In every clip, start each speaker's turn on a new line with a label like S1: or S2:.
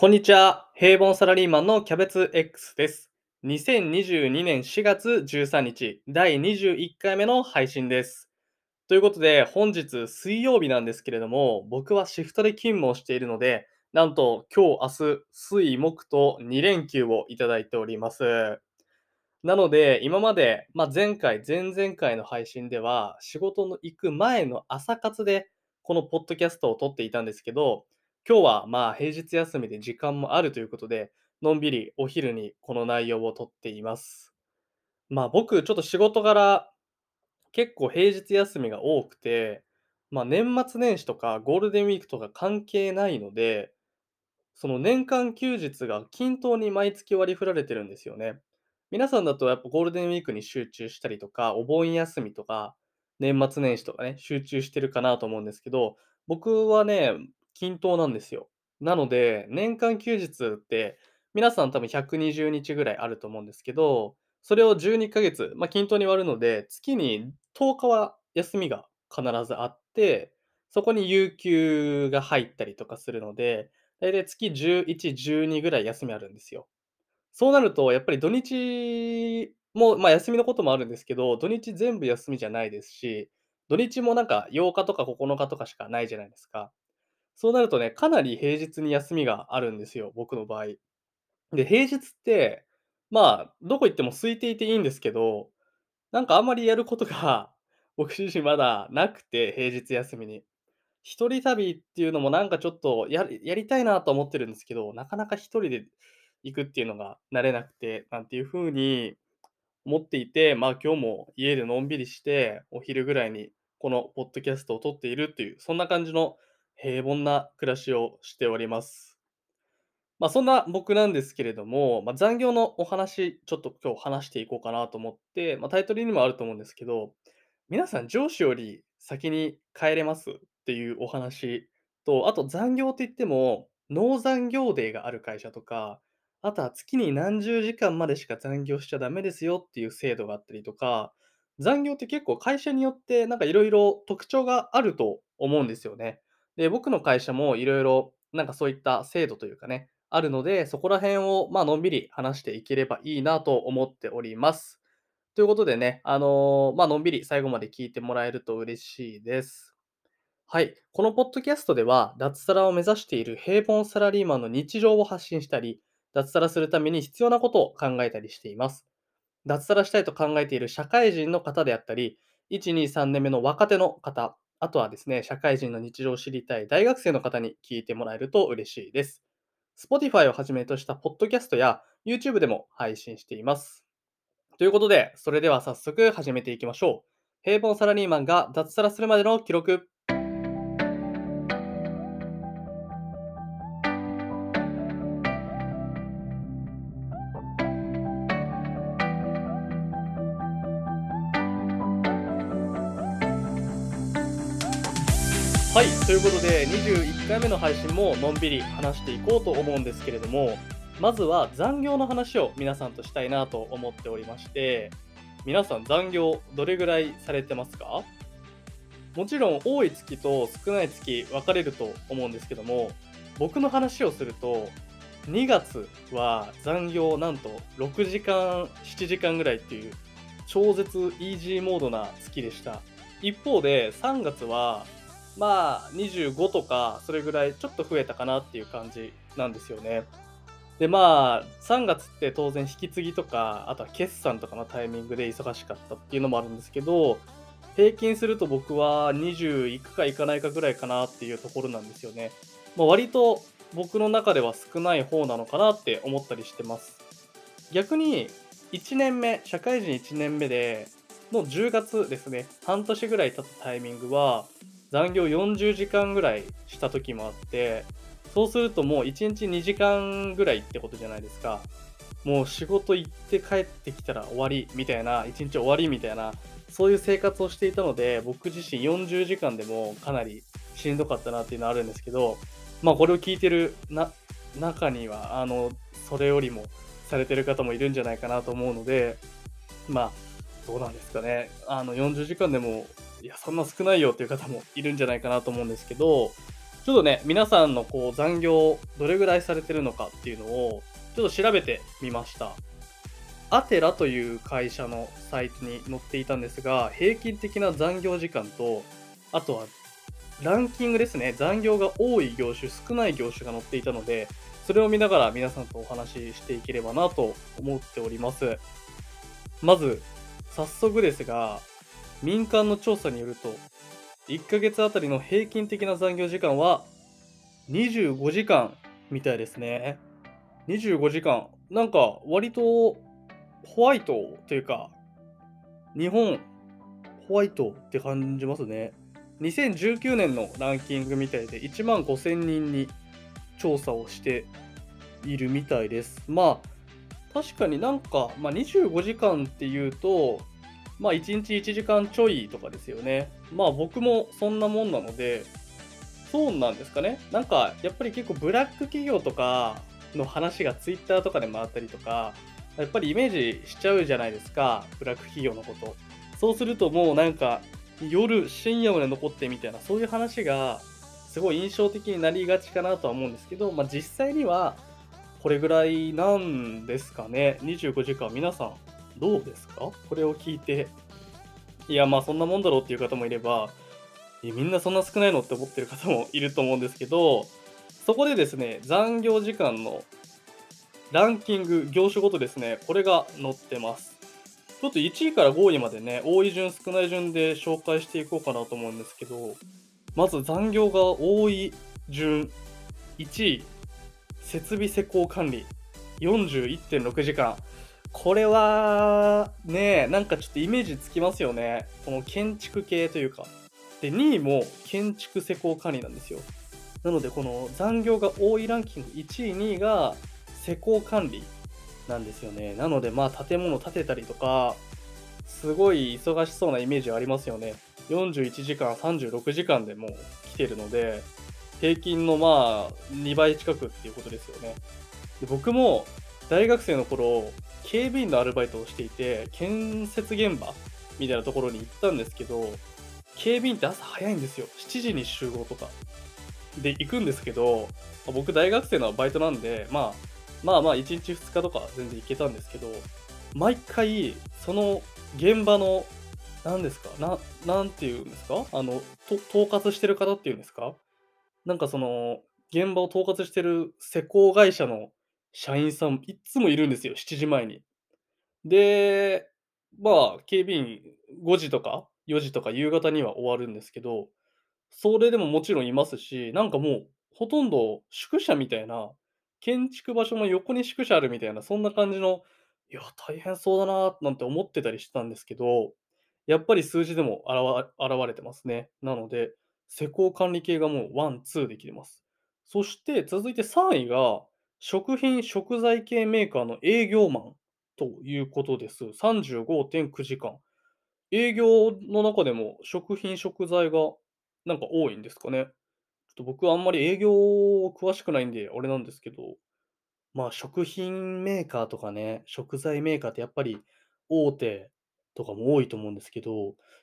S1: こんにちは。平凡サラリーマンのキャベツ X です。2022年4月13日、第21回目の配信です。ということで、本日水曜日なんですけれども、僕はシフトで勤務をしているので、なんと今日、明日、水、木と2連休をいただいております。なので、今まで、まあ、前回、前々回の配信では、仕事の行く前の朝活で、このポッドキャストを撮っていたんですけど、今日はまあ平日休みで時間もあるということで、のんびりお昼にこの内容を撮っています。まあ僕、ちょっと仕事柄、結構平日休みが多くて、まあ年末年始とかゴールデンウィークとか関係ないので、その年間休日が均等に毎月割り振られてるんですよね。皆さんだとやっぱゴールデンウィークに集中したりとか、お盆休みとか、年末年始とかね、集中してるかなと思うんですけど、僕はね、均等なんですよ。なので、年間休日って皆さん多分120日ぐらいあると思うんですけど、それを12ヶ月、まあ、均等に割るので、月に10日は休みが必ずあって、そこに有給が入ったりとかするので、だいたい月11、12ぐらい休みあるんですよ。そうなると、やっぱり土日も、まあ、休みのこともあるんですけど、土日全部休みじゃないですし、土日もなんか8日とか9日とかしかないじゃないですか。そうなるとね、かなり平日に休みがあるんですよ、僕の場合。で、平日って、まあ、どこ行っても空いていていいんですけど、なんかあんまりやることが 僕自身まだなくて、平日休みに。一人旅っていうのもなんかちょっとやりやりたいなと思ってるんですけど、なかなか一人で行くっていうのが慣れなくて、なんていう風に思っていて、まあ今日も家でのんびりして、お昼ぐらいにこのポッドキャストを撮っているっていう、そんな感じの平凡な暮らしをしております。まあそんな僕なんですけれども、まあ、残業のお話、ちょっと今日話していこうかなと思って、まあ、タイトルにもあると思うんですけど、皆さん上司より先に帰れますっていうお話と、あと残業って言っても、ノー残業デーがある会社とか、あとは月に何十時間までしか残業しちゃダメですよっていう制度があったりとか、残業って結構会社によってなんかいろいろ特徴があると思うんですよね。で、僕の会社もいろいろなんかそういった制度というかね、あるので、そこら辺をまあのんびり話していければいいなと思っております。ということでね、あのまあのんびり最後まで聞いてもらえると嬉しいです。はい。このポッドキャストでは、脱サラを目指している平凡サラリーマンの日常を発信したり、脱サラするために必要なことを考えたりしています。脱サラしたいと考えている社会人の方であったり、1、2、3年目の若手の方、あとはですね、社会人の日常を知りたい大学生の方に聞いてもらえると嬉しいです。Spotify をはじめとしたポッドキャストや YouTube でも配信しています。ということで、それでは早速始めていきましょう。平凡サラリーマンが脱サラするまでの記録。はい、ということで21回目の配信ものんびり話していこうと思うんですけれども、まずは残業の話を皆さんとしたいなと思っておりまして、皆さん残業どれぐらいされてますか？もちろん多い月と少ない月分かれると思うんですけども、僕の話をすると、2月は残業なんと6時間、7時間ぐらいっていう超絶イージーモードな月でした。一方で3月はまあ25とかそれぐらいちょっと増えたかなっていう感じなんですよね。でまあ3月って当然引き継ぎとかあとは決算とかのタイミングで忙しかったっていうのもあるんですけど平均すると僕は20いくかいかないかぐらいかなっていうところなんですよね。まあ、割と僕の中では少ない方なのかなって思ったりしてます。逆に1年目社会人1年目での10月ですね半年ぐらい経ったタイミングは残業40時間ぐらいした時もあってそうするともう1日2時間ぐらいってことじゃないですか。もう仕事行って帰ってきたら終わりみたいな1日終わりみたいなそういう生活をしていたので僕自身40時間でもかなりしんどかったなっていうのはあるんですけどまあこれを聞いてるな中にはあのそれよりもされてる方もいるんじゃないかなと思うのでまあどうなんですかね。あの40時間でもいやそんな少ないよっていう方もいるんじゃないかなと思うんですけどちょっとね、皆さんのこう残業どれぐらいされてるのかっていうのをちょっと調べてみました。アテラという会社のサイトに載っていたんですが、平均的な残業時間と、あとはランキングですね、残業が多い業種、少ない業種が載っていたので、それを見ながら皆さんとお話ししていければなと思っております。まず、早速ですが、民間の調査によると、1ヶ月あたりの平均的な残業時間は25時間みたいですね。25時間。なんか割とホワイトというか、日本ホワイトって感じますね。2019年のランキングみたいで1万5000人に調査をしているみたいです。まあ確かになんか、まあ、25時間っていうと、まあ1日1時間ちょいとかですよね。まあ僕もそんなもんなので、そうなんですかね。なんかやっぱり結構ブラック企業とかの話が Twitter とかで回ったりとか、やっぱりイメージしちゃうじゃないですか、ブラック企業のこと。そうするともうなんか夜深夜まで残ってみたいな、そういう話がすごい印象的になりがちかなとは思うんですけど、まあ実際にはこれぐらいなんですかね。25時間皆さんどうですか？これを聞いて、いや、まあそんなもんだろうっていう方もいれば、えみんなそんな少ないのって思ってる方もいると思うんですけど、そこでですね、残業時間のランキング、業種ごとですね、これが載ってます。ちょっと1位から5位までね、多い順、少ない順で紹介していこうかなと思うんですけど、まず残業が多い順、1位、設備施工管理、41.6時間。これは、ね、なんかちょっとイメージつきますよね。この建築系というか。で、2位も建築施工管理なんですよ。なので、この残業が多いランキング1位、2位が施工管理なんですよね。なので、まあ、建物建てたりとか、すごい忙しそうなイメージありますよね。41時間、36時間でもう来てるので、平均のまあ、2倍近くっていうことですよね。で僕も大学生の頃、警備員のアルバイトをしていて、建設現場みたいなところに行ったんですけど、警備員って朝早いんですよ。7時に集合とか。で、行くんですけど、僕大学生のバイトなんで、まあ、まあまあ1日2日とか全然行けたんですけど、毎回、その現場の、何ですかな、なんていうんですか？あの、と統括してる方っていうんですか？なんかその、現場を統括してる施工会社の社員さん、いっつもいるんですよ、7時前に。で、まあ、警備員5時とか4時とか夕方には終わるんですけど、それでももちろんいますし、なんかもう、ほとんど宿舎みたいな、建築場所の横に宿舎あるみたいな、そんな感じの、いや、大変そうだななんて思ってたりしてたんですけど、やっぱり数字でも現れてますね。なので、施工管理系がもうワン、ツーできてます。そして続いて3位が、食品食材系メーカーの営業マンということです。35.9時間。営業の中でも食品食材がなんか多いんですかね。ちょっと僕はあんまり営業詳しくないんで、あれなんですけど、まあ食品メーカーとかね、食材メーカーってやっぱり大手とかも多いと思うんですけど、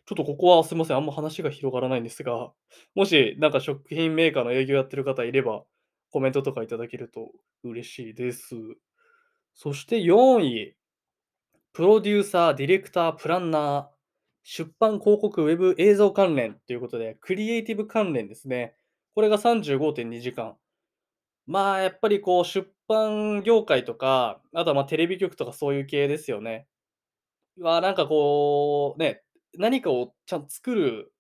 S1: ちょっとここはすいません、あんま話が広がらないんですが、もしなんか食品メーカーの営業やってる方いれば、コメントとかいただけると嬉しいです。そして4位、プロデューサー、ディレクター、プランナー、出版、広告、ウェブ、映像関連ということで、クリエイティブ関連ですね。これが35.2時間。まあ、やっぱりこう、出版業界とか、あとはまテレビ局とかそういう系ですよね。は、なんかこう、ね、何かをちゃんと作る、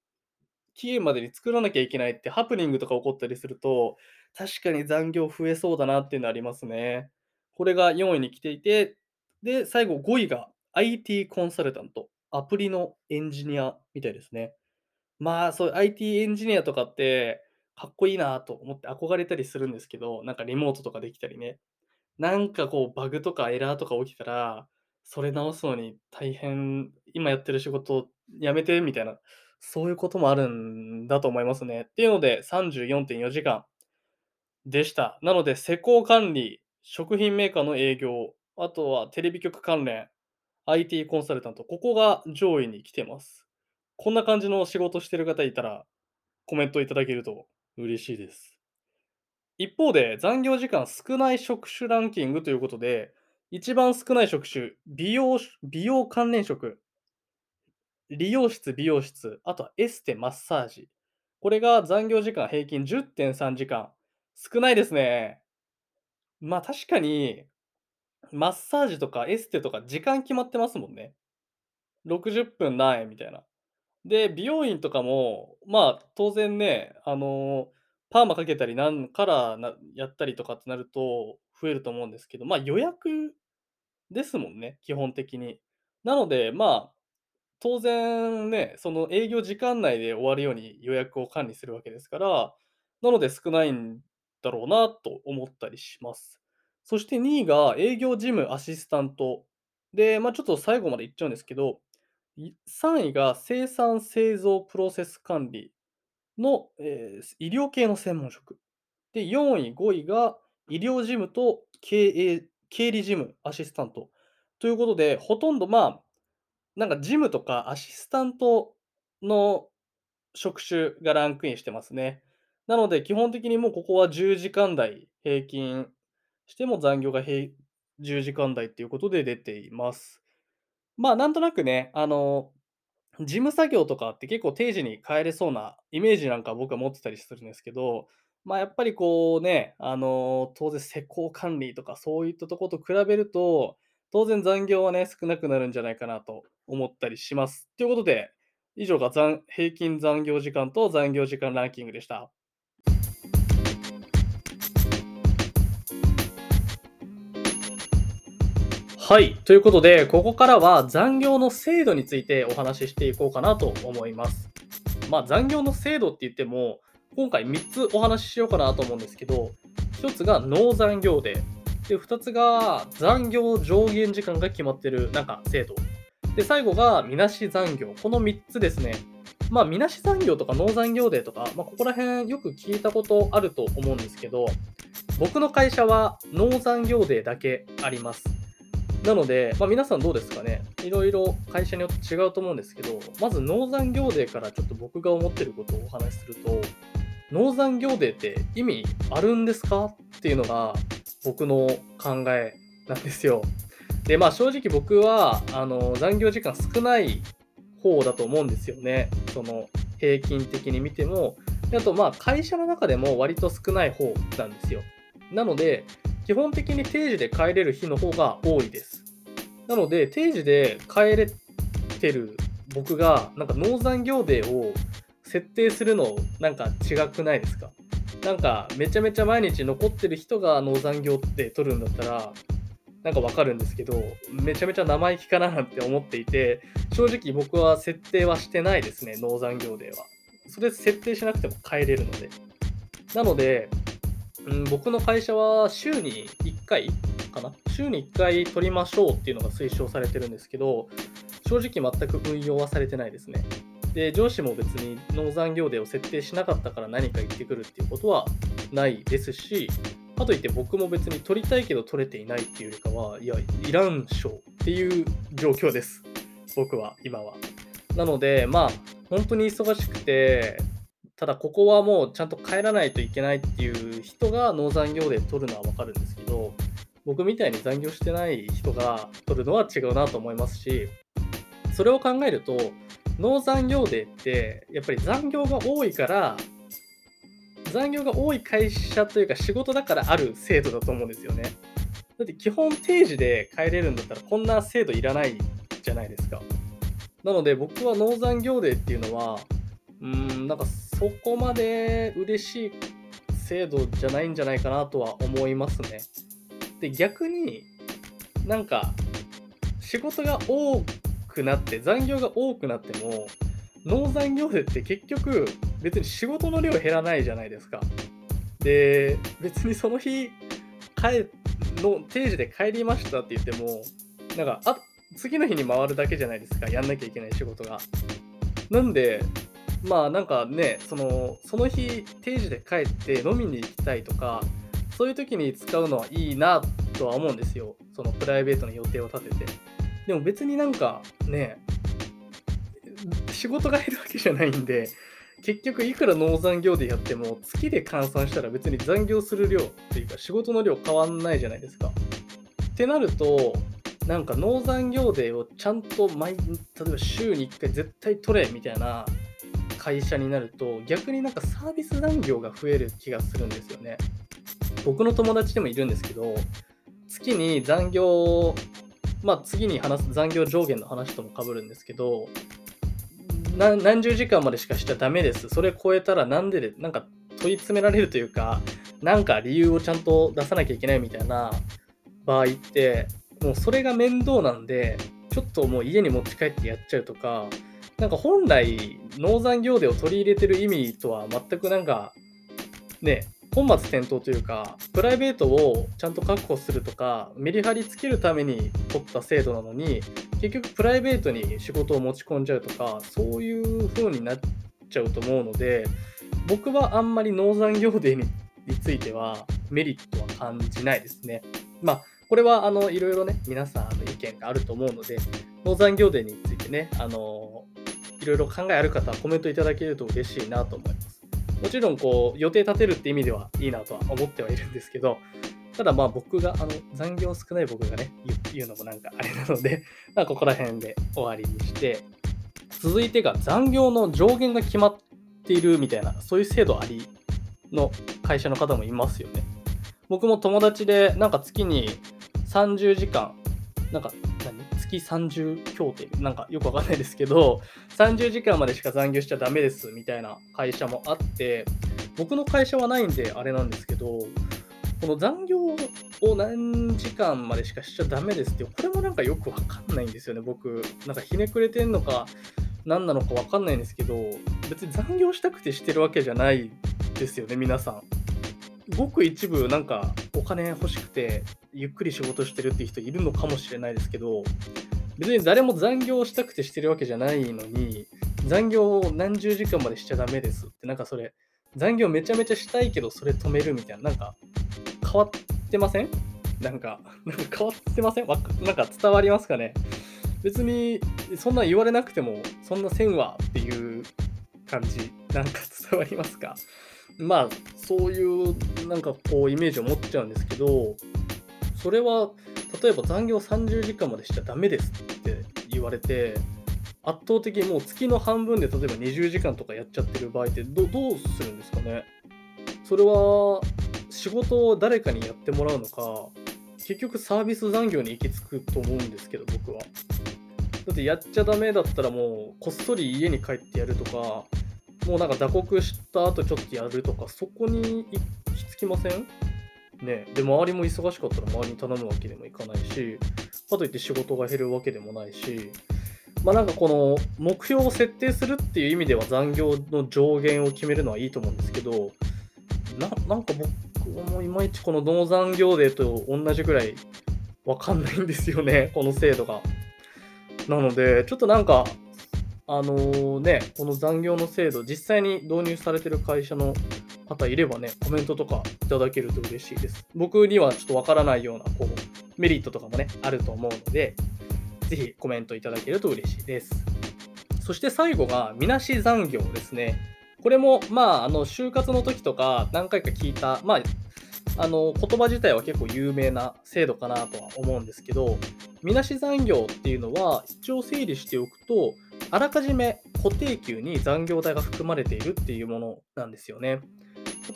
S1: 期限までに作らなきゃいけないってハプニングとか起こったりすると、確かに残業増えそうだなっていうのありますね。これが4位に来ていて、で、最後5位が IT コンサルタント、アプリのエンジニアみたいですね。まあ、そういう IT エンジニアとかって、かっこいいなと思って憧れたりするんですけど、なんかリモートとかできたりね。なんかこうバグとかエラーとか起きたら、それ直すのに大変、今やってる仕事やめてみたいな、そういうこともあるんだと思いますね。っていうので34.4時間でした。なので、施工管理、食品メーカーの営業、あとはテレビ局関連、IT コンサルタント、ここが上位に来てます。こんな感じの仕事してる方いたら、コメントいただけると嬉しいです。一方で、残業時間少ない職種ランキングということで、一番少ない職種、美容美容関連職、理容室、美容室、あとはエステ、マッサージ。これが残業時間平均10.3時間。少ないですね。まあ確かに、マッサージとかエステとか時間決まってますもんね。60分何円みたいな。で、美容院とかも、まあ、当然ね、あの、パーマかけたりなんからなやったりとかってなると増えると思うんですけど、まあ、予約ですもんね、基本的に。なので、まあ、当然ね、その営業時間内で終わるように予約を管理するわけですから、なので少ないんだろうなと思ったりします。そして2位が営業事務アシスタント。で、まあ、ちょっと最後まで言っちゃうんですけど、3位が生産製造プロセス管理の、えー医療系の専門職。で、4位、5位が医療事務と経営経理事務アシスタントということで、ほとんど、まあ、なんか事務とかアシスタントの職種がランクインしてますね。なので、基本的にもうここは10時間台平均しても残業がへい10時間台っていうことで出ています。まあ、なんとなくね、あの、事務作業とかって結構定時に帰れそうなイメージなんか僕は持ってたりするんですけど、まあ、やっぱりこうね、あの、当然施工管理とかそういったとこと比べると、当然残業はね、少なくなるんじゃないかなと思ったりします。ということで、以上が残平均残業時間と残業時間ランキングでした。はい。ということで、ここからは残業の制度についてお話ししていこうかなと思います。まあ、残業の制度って言っても、今回3つお話ししようかなと思うんですけど、1つがノー残業デー。で、2つが残業上限時間が決まってる、なんか制度。で、最後がみなし残業。この3つですね。まあ、みなし残業とかノー残業デーとか、まあ、ここら辺よく聞いたことあると思うんですけど、僕の会社はノー残業デーだけあります。なので、まあ、皆さんどうですかね？いろいろ会社によって違うと思うんですけど、まずノー残業デーからちょっと僕が思ってることをお話しすると、農産業デーって意味あるんですか？っていうのが僕の考えなんですよ。で、まあ正直僕は、あの、残業時間少ない方だと思うんですよね。その、平均的に見ても。あと、まあ会社の中でも割と少ない方なんですよ。なので、基本的に定時で帰れる日の方が多いです。なので、定時で帰れてる僕が、なんか農産業デーを設定するの、なんか違くないですか？なんか、めちゃめちゃ毎日残ってる人が農産業って取るんだったら、なんかわかるんですけど、めちゃめちゃ生意気かななんて思っていて、正直僕は設定はしてないですね、農産業デーは。それ設定しなくても帰れるので。なので、うん、僕の会社は週に1回かな？週に1回取りましょうっていうのが推奨されてるんですけど、正直全く運用はされてないですね。で、上司も別に農残業デーを設定しなかったから何か言ってくるっていうことはないですし、かといって僕も別に取りたいけど取れていないっていうよりかは、いや、いらんしょっていう状況です。僕は、今は。なので、まあ、本当に忙しくて、ただここはもうちゃんと帰らないといけないっていう人が農残業で取るのはわかるんですけど、僕みたいに残業してない人が取るのは違うなと思いますし、それを考えると、農残業デーってやっぱり残業が多いから、残業が多い会社というか仕事だからある制度だと思うんですよね。だって基本定時で帰れるんだったらこんな制度いらないじゃないですか。なので僕は農残業デーっていうのは、うーん、なんかそこまで嬉しい制度じゃないんじゃないかなとは思いますね。で、逆になんか仕事が多くなって、残業が多くなっても、農残業でって結局別に仕事の量減らないじゃないですか。で、別にその日帰の定時で帰りましたって言っても、なんか、あ次の日に回るだけじゃないですか、やんなきゃいけない仕事が。なんで、まあなんかね、そのその日定時で帰って飲みに行きたいとか、そういう時に使うのはいいなとは思うんですよ。そのプライベートの予定を立てて。でも別になんかね、仕事が減るわけじゃないんで、結局いくら農残業でやっても月で換算したら別に残業する量っていうか仕事の量変わんないじゃないですか。ってなるとなんか農残業デーをちゃんと毎例えば週に1回絶対取れみたいな会社になると逆になんかサービス残業が増える気がするんですよね。僕の友達でもいるんですけど月に残業まあ次に話す残業上限の話ともかぶるんですけど何十時間までしかしちゃダメです。それ超えたらなんでで、なんか問い詰められるというか、なんか理由をちゃんと出さなきゃいけないみたいな場合って、もうそれが面倒なんで、ちょっともう家に持ち帰ってやっちゃうとか、なんか本来、農産業でを取り入れてる意味とは全くなんか、ね、本末転倒というか、プライベートをちゃんと確保するとか、メリハリつけるために取った制度なのに、結局プライベートに仕事を持ち込んじゃうとか、そういう風になっちゃうと思うので、僕はあんまり農産業デについてはメリットは感じないですね。まあ、これはあのいろいろね、皆さんの意見があると思うので、農産業デについてね、あのいろいろ考えある方はコメントいただけると嬉しいなと思います。もちろんこう予定立てるって意味ではいいなとは思ってはいるんですけど、ただまあ僕が、あの残業少ない僕がね、言うのもなんかあれなので、まあここら辺で終わりにして、続いてが残業の上限が決まっているみたいな、そういう制度ありの会社の方もいますよね。僕も友達でなんか月に30時間、なんか月30協定、なんかよくわかんないですけど、30時間までしか残業しちゃダメですみたいな会社もあって、僕の会社はないんであれなんですけど、この残業を何時間までしかしちゃダメですって、これもなんかよくわかんないんですよね、僕。なんかひねくれてんのか、何なのかわかんないんですけど、別に残業したくてしてるわけじゃないですよね、皆さん。ごく一部なんかお金欲しくてゆっくり仕事してるっていう人いるのかもしれないですけど別に誰も残業したくてしてるわけじゃないのに残業を何十時間までしちゃダメですってなんかそれ残業めちゃめちゃしたいけどそれ止めるみたいななんか変わってません？なんかなんか変わってません？なんか伝わりますかね？別にそんな言われなくてもそんなせんわっていう感じ。なんか伝わりますか？まあそういうなんかこうイメージを持っちゃうんですけどそれは例えば残業30時間までしちゃダメですって言われて圧倒的にもう月の半分で例えば20時間とかやっちゃってる場合ってどどうするんですかね？それは仕事を誰かにやってもらうのか結局サービス残業に行き着くと思うんですけど僕は。だってやっちゃダメだったらもうこっそり家に帰ってやるとかもうなんか打刻した後ちょっとやるとか、そこに行き着きません？ねで、周りも忙しかったら周りに頼むわけでもいかないし、かといって仕事が減るわけでもないし、まあなんかこの目標を設定するっていう意味では残業の上限を決めるのはいいと思うんですけど、ななんか僕もいまいちこの農残業デーと同じぐらいわかんないんですよね、この制度が。なので、ちょっとなんかあのー、ね、この残業の制度、実際に導入されてる会社の方いればね、コメントとかいただけると嬉しいです。僕にはちょっとわからないような、こう、メリットとかもね、あると思うので、ぜひコメントいただけると嬉しいです。そして最後が、みなし残業ですね。これも、まあ、あの、就活の時とか何回か聞いた、まあ、あの、言葉自体は結構有名な制度かなとは思うんですけど、みなし残業っていうのは、一応整理しておくと、あらかじめ固定給に残業代が含まれているっていうものなんですよね。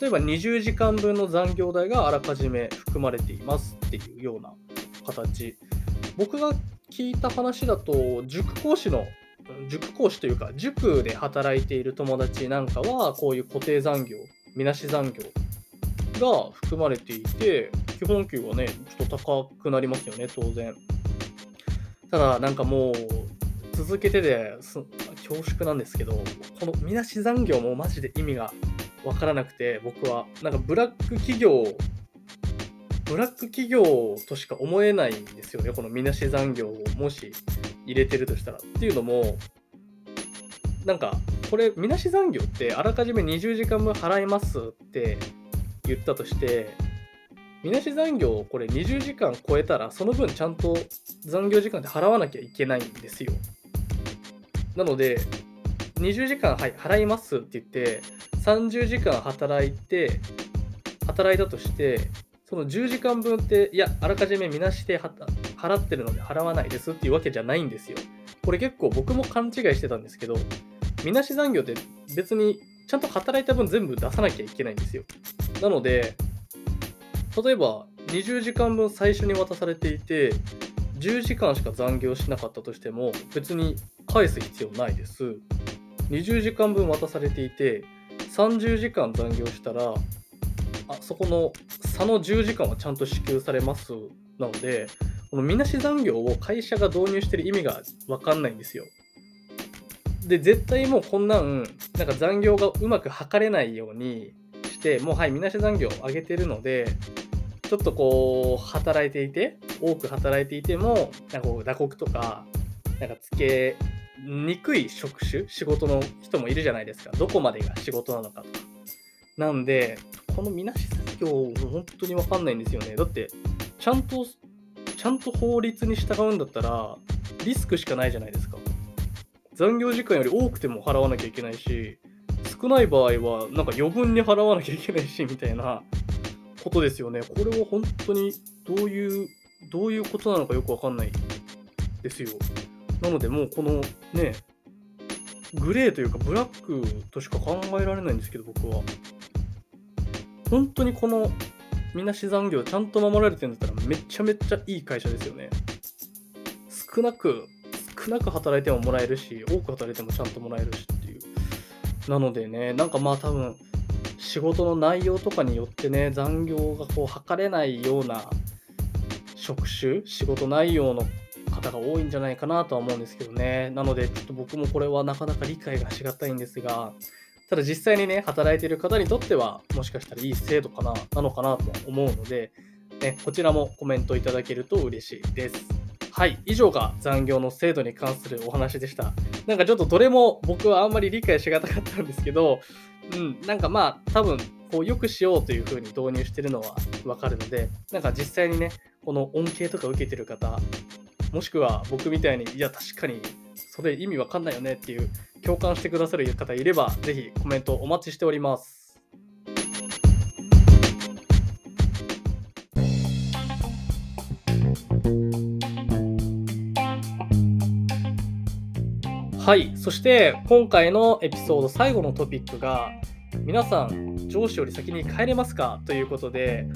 S1: 例えば20時間分の残業代があらかじめ含まれていますっていうような形。僕が聞いた話だと、塾講師の、塾講師というか、塾で働いている友達なんかは、こういう固定残業、みなし残業が含まれていて、基本給はね、ちょっと高くなりますよね、当然。ただ、なんかもう、続けてで恐縮なんですけどこのみなし残業もマジで意味が分からなくて僕はなんかブラック企業ブラック企業としか思えないんですよねこのみなし残業をもし入れてるとしたら。っていうのもなんかこれみなし残業ってあらかじめ20時間分払いますって言ったとしてみなし残業をこれ20時間超えたらその分ちゃんと残業時間で払わなきゃいけないんですよ。なので、20時間、はい、払いますって言って、30時間働いて、働いたとして、その10時間分って、いや、あらかじめみなして払ってるので払わないですっていうわけじゃないんですよ。これ結構僕も勘違いしてたんですけど、みなし残業って別にちゃんと働いた分全部出さなきゃいけないんですよ。なので、例えば20時間分最初に渡されていて、10時間しか残業しなかったとしても別に返す必要ないです。20時間分渡されていて、30時間残業したら、あそこの差の10時間はちゃんと支給されますなので、このみなし残業を会社が導入してる意味が分かんないんですよ。で、絶対もうこんなん、なんか残業がうまく測れないようにして、もうはい、みなし残業を上げてるので、ちょっとこう、働いていて、多く働いていても、なんかこう、打刻とか、なんかつけにくい職種、仕事の人もいるじゃないですか。どこまでが仕事なのかとか。なんで、このみなし作業、本当にわかんないんですよね。だって、ちゃんと、ちゃんと法律に従うんだったら、リスクしかないじゃないですか。残業時間より多くても払わなきゃいけないし、少ない場合は、なんか余分に払わなきゃいけないし、みたいなことですよね。これは本当にどういう、どういうことなのかよくわかんないですよ。なのでもうこのね、グレーというかブラックとしか考えられないんですけど、僕は。本当にこのみなし残業ちゃんと守られてるんだったらめちゃめちゃいい会社ですよね。少なく、少なく働いてももらえるし、多く働いてもちゃんともらえるしっていう。なのでね、なんかまあ多分、仕事の内容とかによってね、残業がこう測れないような職種、仕事内容の方が多いんじゃないかなとは思うんですけどね。なので、ちょっと僕もこれはなかなか理解がしがたいんですが、ただ実際にね、働いている方にとっては、もしかしたらいい制度かな、なのかなと思うので、ね、こちらもコメントいただけると嬉しいです。はい、以上が残業の制度に関するお話でした。なんかちょっとどれも僕はあんまり理解しがたかったんですけど、うん、なんかまあ多分こうよくしようというふうに導入してるのはわかるので、なんか実際にね、この恩恵とか受けてる方、もしくは僕みたいに、いや確かにそれ意味わかんないよねっていう共感してくださる方いれば、ぜひコメントお待ちしております。はい。そして、今回のエピソード最後のトピックが、皆さん、上司より先に帰れますか？ということで、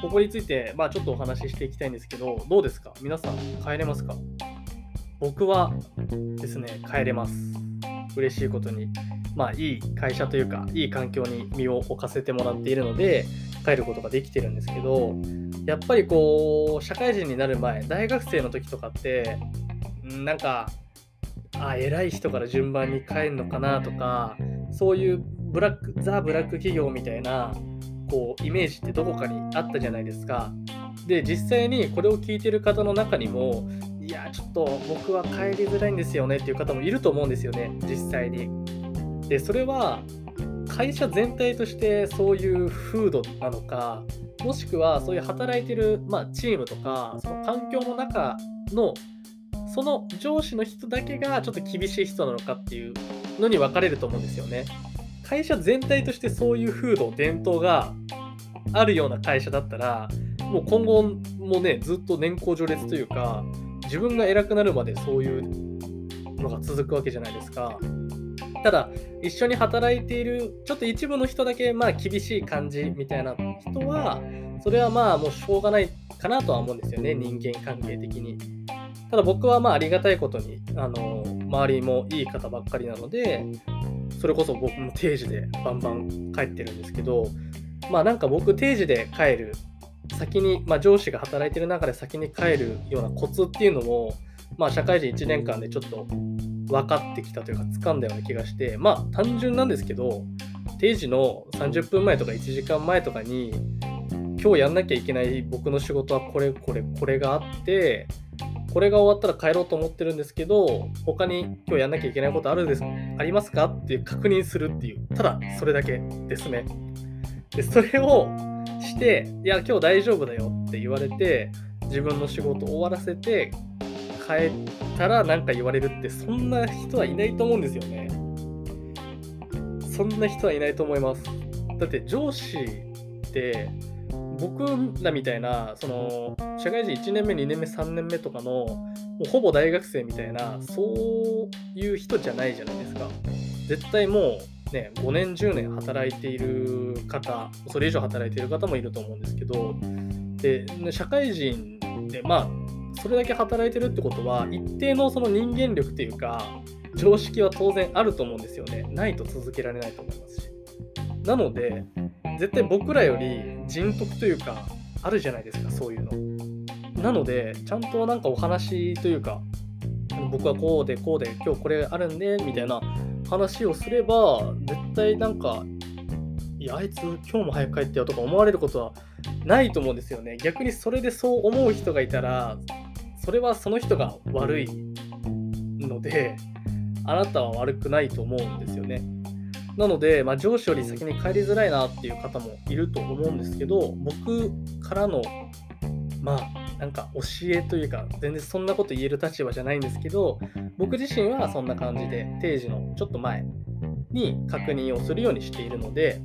S1: ここについて、まあ、ちょっとお話ししていきたいんですけど、どうですか？皆さん、帰れますか？僕はですね、帰れます。嬉しいことに。まあ、いい会社というか、いい環境に身を置かせてもらっているので、帰ることができてるんですけど、やっぱりこう、社会人になる前、大学生の時とかって、なんか、あ偉い人から順番に帰るのかなとかそういうブラックザ・ブラック企業みたいなこうイメージってどこかにあったじゃないですか。で実際にこれを聞いてる方の中にもいやちょっと僕は帰りづらいんですよねっていう方もいると思うんですよね実際に。でそれは会社全体としてそういう風土なのかもしくはそういう働いてる、まあ、チームとかその環境の中のその上司の人だけがちょっと厳しい人なのかっていうのに分かれると思うんですよね。会社全体としてそういう風土、伝統があるような会社だったら、もう今後もね、ずっと年功序列というか、自分が偉くなるまでそういうのが続くわけじゃないですか。ただ、一緒に働いている、ちょっと一部の人だけ、まあ、厳しい感じみたいな人は、それはまあ、もうしょうがないかなとは思うんですよね、人間関係的に。ただ僕はまあありがたいことに、あの、周りもいい方ばっかりなので、それこそ僕も定時でバンバン帰ってるんですけど、まあなんか僕定時で帰る、先に、まあ上司が働いてる中で先に帰るようなコツっていうのも、まあ社会人1年間でちょっと分かってきたというか掴んだような気がして、まあ単純なんですけど、定時の30分前とか1時間前とかに、今日やんなきゃいけない僕の仕事はこれこれこれがあって、これが終わったら帰ろうと思ってるんですけど、他に今日やんなきゃいけないことあるですありますか？っていう確認するっていう、ただそれだけですね。で、それをして、いや、今日大丈夫だよって言われて、自分の仕事終わらせて、帰ったら何か言われるって、そんな人はいないと思うんですよね。そんな人はいないと思います。だって上司って僕らみたいなその社会人1年目2年目3年目とかのもうほぼ大学生みたいなそういう人じゃないじゃないですか。絶対もうね5年10年働いている方それ以上働いている方もいると思うんですけどで社会人でまあそれだけ働いてるってことは一定のその人間力っていうか常識は当然あると思うんですよねないと続けられないと思いますしなので絶対僕らより人徳というかあるじゃないですかそういうの。なのでちゃんとなんかお話というか僕はこうでこうで今日これあるんでみたいな話をすれば絶対なんかいやあいつ今日も早く帰ってよとか思われることはないと思うんですよね。逆にそれでそう思う人がいたらそれはその人が悪いのであなたは悪くないと思うんですよね。なので、まあ、上司より先に帰りづらいなっていう方もいると思うんですけど僕からのまあなんか教えというか全然そんなこと言える立場じゃないんですけど僕自身はそんな感じで定時のちょっと前に確認をするようにしているので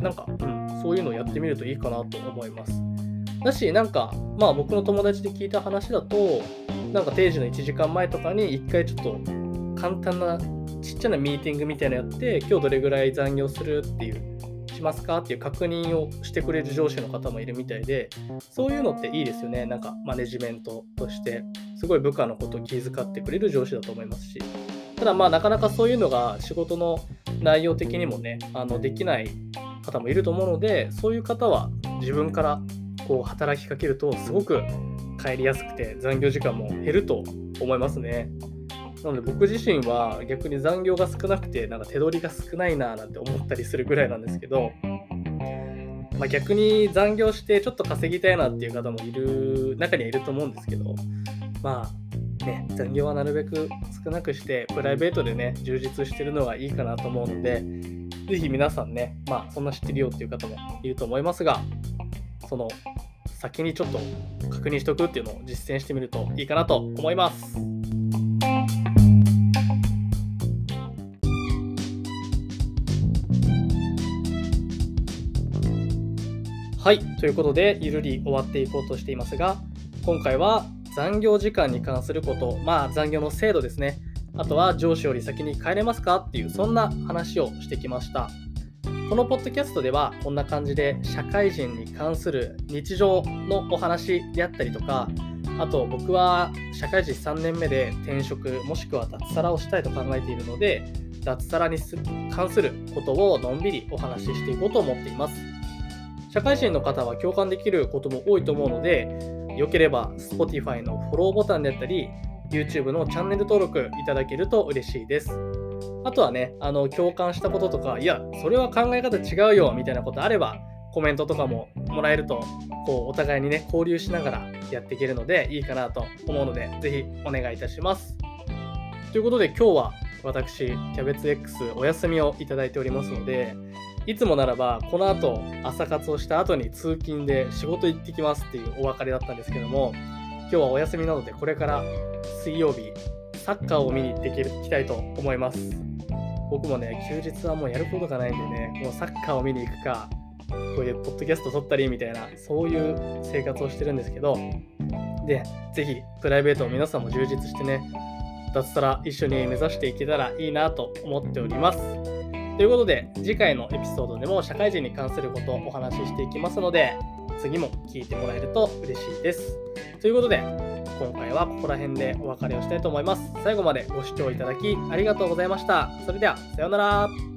S1: なんか、うん、そういうのをやってみるといいかなと思います。だし、なんか、まあ僕の友達で聞いた話だと、なんか定時の1時間前とかに1回ちょっと簡単なちっちゃなミーティングみたいなのやって、今日どれぐらい残業するっていう、しますかっていう確認をしてくれる上司の方もいるみたいで、そういうのっていいですよね。なんかマネジメントとして、すごい部下のことを気遣ってくれる上司だと思いますし。ただまあなかなかそういうのが仕事の内容的にもね、あのできない方もいると思うので、そういう方は自分からこう働きかけるとすごく帰りやすくて残業時間も減ると思いますね。なので僕自身は逆に残業が少なくてなんか手取りが少ないななんて思ったりするぐらいなんですけど、まあ、逆に残業してちょっと稼ぎたいなっていう方もいる中にはいると思うんですけどまあね残業はなるべく少なくしてプライベートでね充実してるのがいいかなと思うのでぜひ皆さんねまあそんな知ってるよっていう方もいると思いますがその先にちょっと確認しておくっていうのを実践してみるといいかなと思います。はい、ということでゆるり終わっていこうとしていますが今回は残業時間に関することまあ残業の制度ですね。あとは上司より先に帰れますか？っていうそんな話をしてきました。このポッドキャストではこんな感じで社会人に関する日常のお話であったりとかあと僕は社会人3年目で転職もしくは脱サラをしたいと考えているので脱サラに関することをのんびりお話ししていこうと思っています。社会人の方は共感できることも多いと思うのでよければ Spotify のフォローボタンであったり YouTube のチャンネル登録いただけると嬉しいですあとはね、あの、共感したこととか、いや、それは考え方違うよ、みたいなことあれば、コメントとかももらえると、こう、お互いにね、交流しながらやっていけるので、いいかなと思うので、ぜひお願いいたします。ということで、今日は私、キャベツ X お休みをいただいておりますので、いつもならば、この後、朝活をした後に通勤で仕事行ってきますっていうお別れだったんですけども、今日はお休みなので、これから水曜日、サッカーを見に行ってきたいと思います。僕もね、休日はもうやることがないんでね、もうサッカーを見に行くか、こういうポッドキャスト撮ったりみたいな、そういう生活をしてるんですけど、で、ぜひプライベートを皆さんも充実してね、脱サラ一緒に目指していけたらいいなと思っております。ということで、次回のエピソードでも社会人に関することをお話ししていきますので、次も聞いてもらえると嬉しいです。ということで、今回はここら辺でお別れをしたいと思います。最後までご視聴いただきありがとうございました。それでは、さようなら。